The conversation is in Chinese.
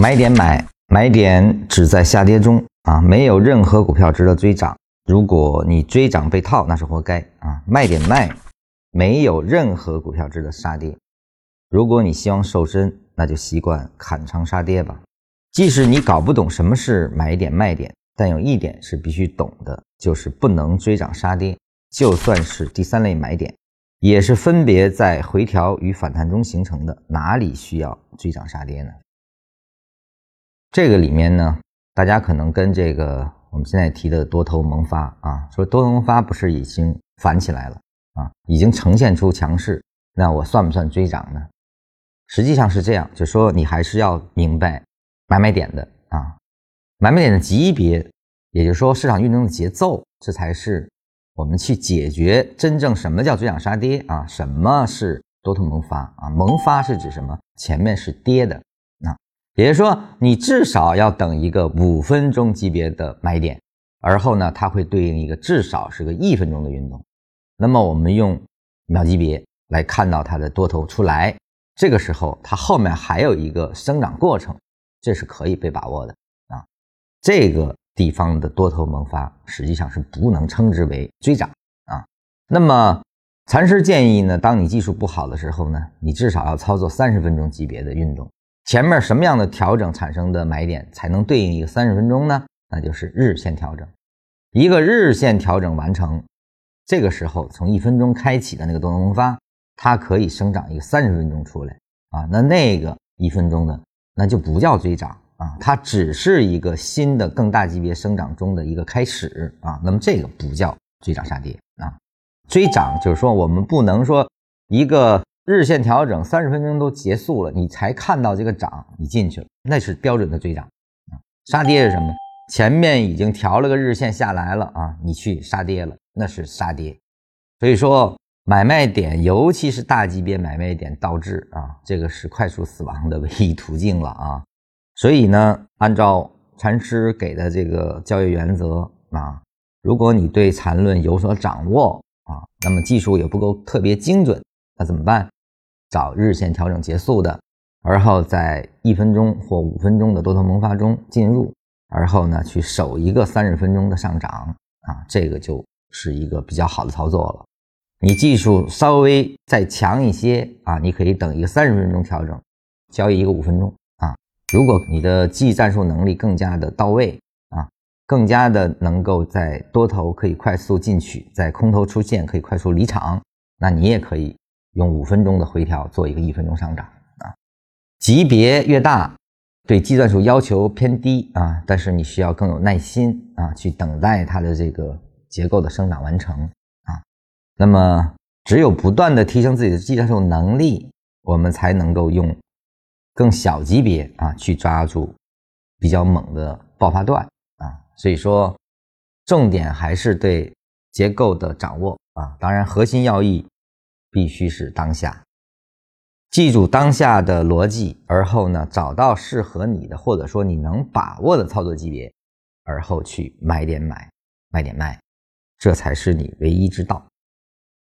买点买，买点只在下跌中啊，没有任何股票值得追涨。如果你追涨被套，那是活该啊。卖点卖，没有任何股票值得杀跌。如果你希望瘦身，那就习惯砍仓杀跌吧。即使你搞不懂什么是买点卖点，但有一点是必须懂的，就是不能追涨杀跌。就算是第三类买点，也是分别在回调与反弹中形成的，哪里需要追涨杀跌呢？这个里面呢，大家可能跟这个我们现在提的多头萌发啊，说多头萌发不是已经反起来了啊，已经呈现出强势，那我算不算追涨呢？实际上是这样，就说你还是要明白买卖点的啊，买卖点的级别，也就是说市场运动的节奏，这才是我们去解决真正什么叫追涨杀跌啊，什么是多头萌发啊？萌发是指什么？前面是跌的。也就说，你至少要等一个五分钟级别的买点，而后呢，它会对应一个至少是个一分钟的运动。那么我们用秒级别来看到它的多头出来，这个时候它后面还有一个生长过程，这是可以被把握的啊。这个地方的多头萌发实际上是不能称之为追涨啊。那么禅师建议呢，当你技术不好的时候呢，你至少要操作三十分钟级别的运动。前面什么样的调整产生的买点才能对应一个三十分钟呢？那就是日线调整。一个日线调整完成，这个时候从一分钟开启的那个多头萌发，它可以生长一个三十分钟出来啊。那那个一分钟的那就不叫追涨啊，它只是一个新的更大级别生长中的一个开始啊。那么这个不叫追涨杀跌啊。追涨就是说我们不能说一个。日线调整三十分钟都结束了，你才看到这个涨，你进去了，那是标准的追涨啊。杀跌是什么？前面已经调了个日线下来了啊，你去杀跌了，那是杀跌。所以说买卖点，尤其是大级别买卖点倒置啊，这个是快速死亡的唯一途径了啊。所以呢，按照禅师给的这个交易原则啊，如果你对缠论有所掌握啊，那么技术也不够特别精准，那怎么办？找日线调整结束的，而后在一分钟或五分钟的多头萌发中进入，而后呢去守一个三十分钟的上涨啊，这个就是一个比较好的操作了。你技术稍微再强一些啊，你可以等一个三十分钟调整，交易一个五分钟啊。如果你的技战术能力更加的到位啊，更加的能够在多头可以快速进取，在空头出现可以快速离场，那你也可以。用五分钟的回调做一个一分钟上涨啊，级别越大，对计算数要求偏低啊，但是你需要更有耐心啊，去等待它的这个结构的生长完成啊。那么，只有不断的提升自己的计算术能力，我们才能够用更小级别啊去抓住比较猛的爆发段啊。所以说，重点还是对结构的掌握啊，当然核心要义。必须是当下，记住当下的逻辑，而后呢，找到适合你的或者说你能把握的操作级别，而后去买点买，卖点卖，这才是你唯一之道。